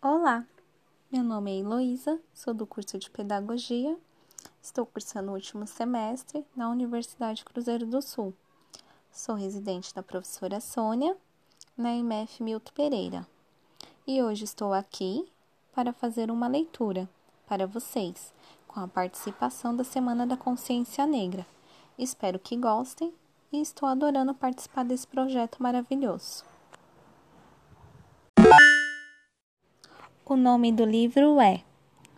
Olá, meu nome é Heloísa, sou do curso de Pedagogia, estou cursando o último semestre na Universidade Cruzeiro do Sul. Sou residente da professora Sônia, na IMF Milton Pereira, e hoje estou aqui para fazer uma leitura para vocês, com a participação da Semana da Consciência Negra. Espero que gostem e estou adorando participar desse projeto maravilhoso. O nome do livro é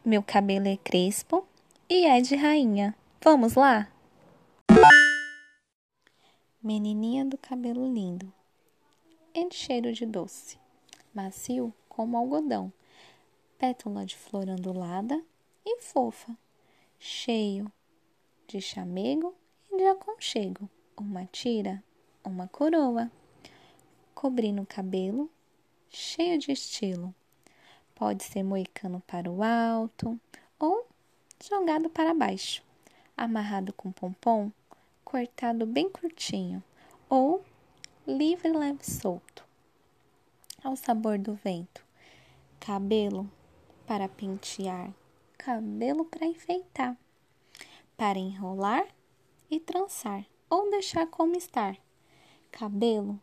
Meu Cabelo é Crespo e é de Rainha. Vamos lá? Menininha do cabelo lindo, em cheiro de doce, macio como algodão, pétala de flor ondulada e fofa, cheio de chamego e de aconchego, uma tira, uma coroa, cobrindo o cabelo, cheio de estilo Pode ser moicano para o alto ou jogado para baixo, amarrado com pompom, cortado bem curtinho ou livre, leve, solto. Ao sabor do vento. Cabelo para pentear, cabelo para enfeitar, para enrolar e trançar ou deixar como estar. Cabelo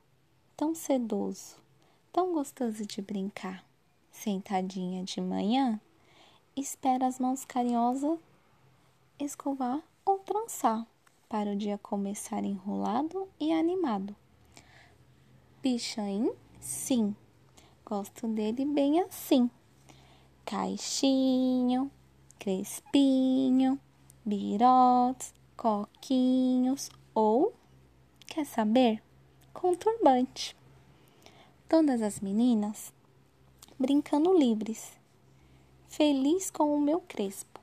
tão sedoso, tão gostoso de brincar sentadinha de manhã, espera as mãos carinhosas escovar ou trançar para o dia começar enrolado e animado. Pichain, sim, gosto dele bem assim. Caixinho, crespinho, birotes, coquinhos ou, quer saber, com turbante. Todas as meninas brincando livres, feliz com o meu crespo.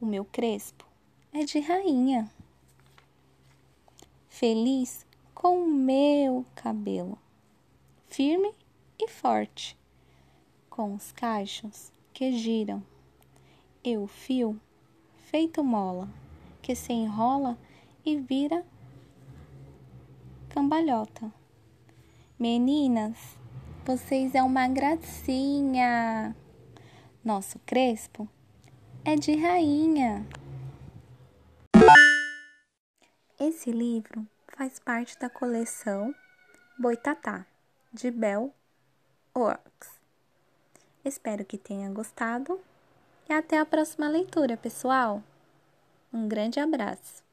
O meu crespo é de rainha, feliz com o meu cabelo, firme e forte, com os cachos que giram, e o fio feito mola, que se enrola e vira cambalhota. Meninas, vocês é uma gracinha. Nosso crespo é de rainha. Esse livro faz parte da coleção Boitatá, de Bell Works. Espero que tenha gostado e até a próxima leitura, pessoal. Um grande abraço.